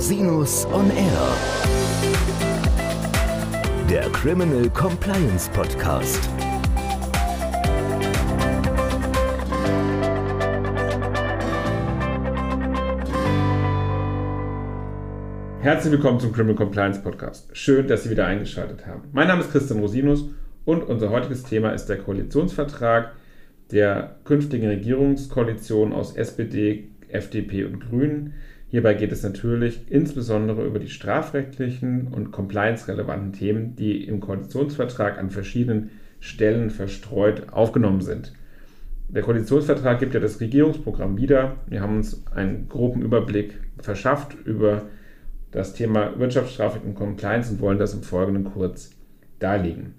Rosinus on Air. Der Criminal Compliance Podcast. Herzlich willkommen zum Criminal Compliance Podcast. Schön, dass Sie wieder eingeschaltet haben. Mein Name ist Christian Rosinus und unser heutiges Thema ist der Koalitionsvertrag der künftigen Regierungskoalition aus SPD, FDP und Grünen. Hierbei geht es natürlich insbesondere über die strafrechtlichen und compliance-relevanten Themen, die im Koalitionsvertrag an verschiedenen Stellen verstreut aufgenommen sind. Der Koalitionsvertrag gibt ja das Regierungsprogramm wieder. Wir haben uns einen groben Überblick verschafft über das Thema Wirtschaftsstrafrecht und Compliance und wollen das im Folgenden kurz darlegen.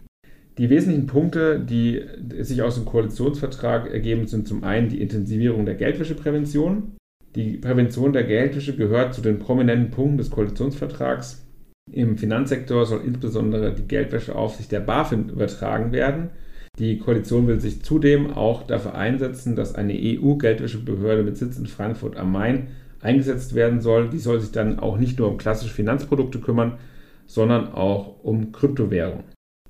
Die wesentlichen Punkte, die sich aus dem Koalitionsvertrag ergeben, sind zum einen die Intensivierung der Geldwäscheprävention. Die Prävention der Geldwäsche gehört zu den prominenten Punkten des Koalitionsvertrags. Im Finanzsektor soll insbesondere die Geldwäscheaufsicht der BaFin übertragen werden. Die Koalition will sich zudem auch dafür einsetzen, dass eine EU-Geldwäschebehörde mit Sitz in Frankfurt am Main eingesetzt werden soll. Die soll sich dann auch nicht nur um klassische Finanzprodukte kümmern, sondern auch um Kryptowährungen.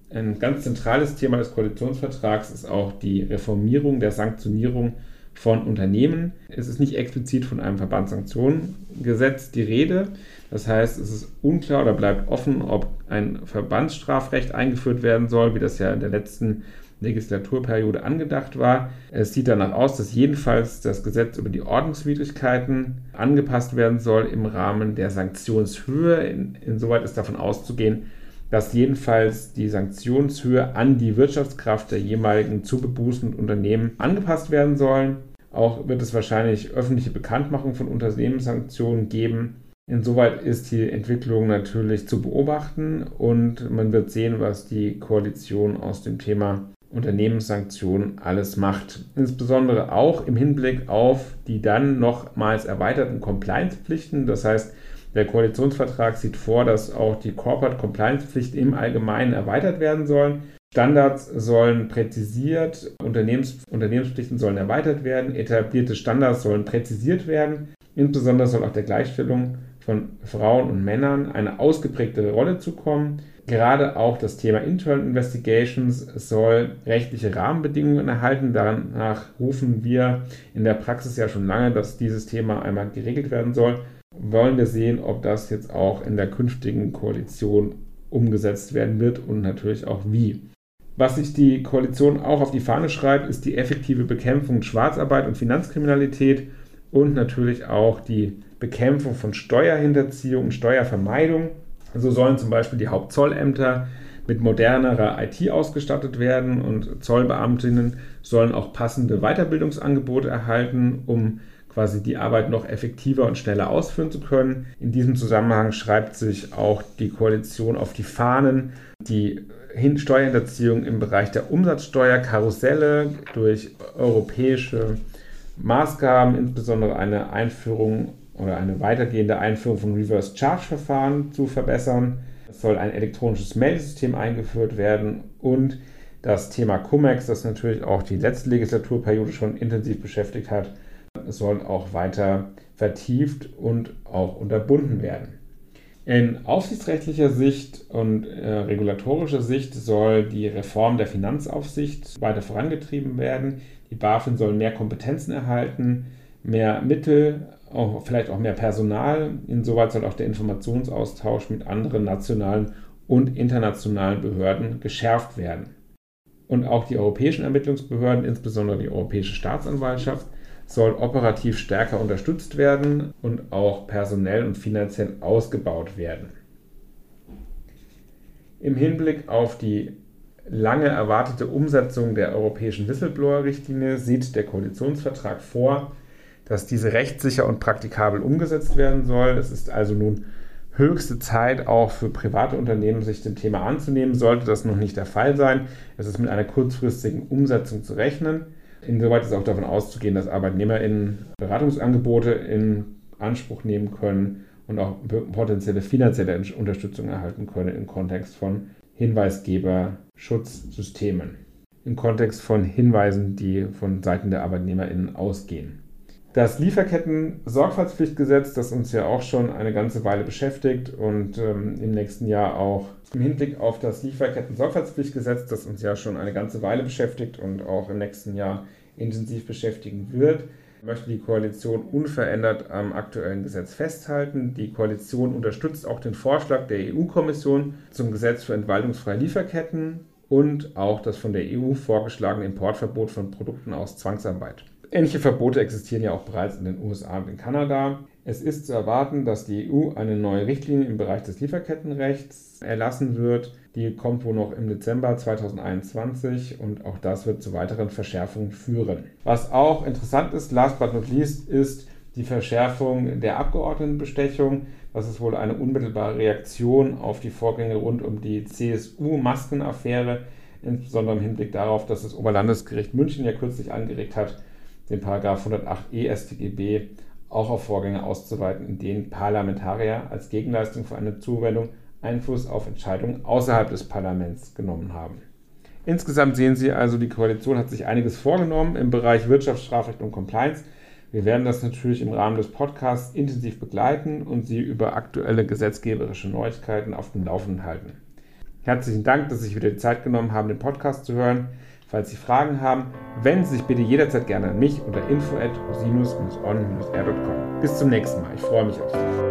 Ein ganz zentrales Thema des Koalitionsvertrags ist auch die Reformierung der Sanktionierung von Unternehmen. Es ist nicht explizit von einem Verbandssanktionengesetz die Rede. Das heißt, es ist unklar oder bleibt offen, ob ein Verbandsstrafrecht eingeführt werden soll, wie das ja in der letzten Legislaturperiode angedacht war. Es sieht danach aus, dass jedenfalls das Gesetz über die Ordnungswidrigkeiten angepasst werden soll im Rahmen der Sanktionshöhe. In, insoweit ist davon auszugehen, dass jedenfalls die Sanktionshöhe an die Wirtschaftskraft der jeweiligen zu bebußenden Unternehmen angepasst werden sollen. Auch wird es wahrscheinlich öffentliche Bekanntmachung von Unternehmenssanktionen geben. Insoweit ist die Entwicklung natürlich zu beobachten und man wird sehen, was die Koalition aus dem Thema Unternehmenssanktionen alles macht. Insbesondere auch im Hinblick auf die dann nochmals erweiterten Compliance-Pflichten. Das heißt, der Koalitionsvertrag sieht vor, dass auch die Corporate Compliance-Pflichten im Allgemeinen erweitert werden sollen. Standards sollen präzisiert, Unternehmens, Unternehmenspflichten sollen erweitert werden, etablierte Standards sollen präzisiert werden. Insbesondere soll auch der Gleichstellung von Frauen und Männern eine ausgeprägte Rolle zukommen. Gerade auch das Thema Internal Investigations soll rechtliche Rahmenbedingungen erhalten. Danach rufen wir in der Praxis ja schon lange, dass dieses Thema einmal geregelt werden soll. Wollen wir sehen, ob das jetzt auch in der künftigen Koalition umgesetzt werden wird und natürlich auch wie. Was sich die Koalition auch auf die Fahne schreibt, ist die effektive Bekämpfung Schwarzarbeit und Finanzkriminalität und natürlich auch die Bekämpfung von Steuerhinterziehung und Steuervermeidung. So sollen zum Beispiel die Hauptzollämter mit modernerer IT ausgestattet werden und Zollbeamtinnen sollen auch passende Weiterbildungsangebote erhalten, um quasi die Arbeit noch effektiver und schneller ausführen zu können. In diesem Zusammenhang schreibt sich auch die Koalition auf die Fahnen, die Steuerhinterziehung im Bereich der Umsatzsteuer, Karusselle durch europäische Maßgaben, insbesondere eine Einführung oder eine weitergehende Einführung von Reverse Charge Verfahren zu verbessern. Es soll ein elektronisches Meldesystem eingeführt werden und das Thema Cum-Ex, das natürlich auch die letzte Legislaturperiode schon intensiv beschäftigt hat, soll auch weiter vertieft und auch unterbunden werden. In aufsichtsrechtlicher Sicht und äh, regulatorischer Sicht soll die Reform der Finanzaufsicht weiter vorangetrieben werden. Die BaFin soll mehr Kompetenzen erhalten, mehr Mittel, auch, vielleicht auch mehr Personal. Insoweit soll auch der Informationsaustausch mit anderen nationalen und internationalen Behörden geschärft werden. Und auch die europäischen Ermittlungsbehörden, insbesondere die Europäische Staatsanwaltschaft, soll operativ stärker unterstützt werden und auch personell und finanziell ausgebaut werden. Im Hinblick auf die lange erwartete Umsetzung der europäischen Whistleblower-Richtlinie sieht der Koalitionsvertrag vor, dass diese rechtssicher und praktikabel umgesetzt werden soll. Es ist also nun höchste Zeit auch für private Unternehmen, sich dem Thema anzunehmen. Sollte das noch nicht der Fall sein, es ist mit einer kurzfristigen Umsetzung zu rechnen. Insoweit ist auch davon auszugehen, dass ArbeitnehmerInnen Beratungsangebote in Anspruch nehmen können und auch potenzielle finanzielle Unterstützung erhalten können im Kontext von Hinweisgeberschutzsystemen, im Kontext von Hinweisen, die von Seiten der ArbeitnehmerInnen ausgehen. Das Lieferketten-Sorgfaltspflichtgesetz, das uns ja auch schon eine ganze Weile beschäftigt und ähm, im nächsten Jahr auch im Hinblick auf das Lieferketten-Sorgfaltspflichtgesetz, das uns ja schon eine ganze Weile beschäftigt und auch im nächsten Jahr intensiv beschäftigen wird, möchte die Koalition unverändert am aktuellen Gesetz festhalten. Die Koalition unterstützt auch den Vorschlag der EU-Kommission zum Gesetz für entwaldungsfreie Lieferketten und auch das von der EU vorgeschlagene Importverbot von Produkten aus Zwangsarbeit. Ähnliche Verbote existieren ja auch bereits in den USA und in Kanada. Es ist zu erwarten, dass die EU eine neue Richtlinie im Bereich des Lieferkettenrechts erlassen wird. Die kommt wohl noch im Dezember 2021 und auch das wird zu weiteren Verschärfungen führen. Was auch interessant ist, last but not least, ist die Verschärfung der Abgeordnetenbestechung. Das ist wohl eine unmittelbare Reaktion auf die Vorgänge rund um die CSU-Maskenaffäre, insbesondere im Hinblick darauf, dass das Oberlandesgericht München ja kürzlich angeregt hat, den Paragraph 108e StGB auch auf Vorgänge auszuweiten, in denen Parlamentarier als Gegenleistung für eine Zuwendung Einfluss auf Entscheidungen außerhalb des Parlaments genommen haben. Insgesamt sehen Sie also, die Koalition hat sich einiges vorgenommen im Bereich Wirtschaftsstrafrecht und Compliance. Wir werden das natürlich im Rahmen des Podcasts intensiv begleiten und Sie über aktuelle gesetzgeberische Neuigkeiten auf dem Laufenden halten. Herzlichen Dank, dass Sie sich wieder die Zeit genommen haben, den Podcast zu hören. Falls Sie Fragen haben, wenden Sie sich bitte jederzeit gerne an mich unter info@rosinus-on-r.com. Bis zum nächsten Mal. Ich freue mich auf Sie.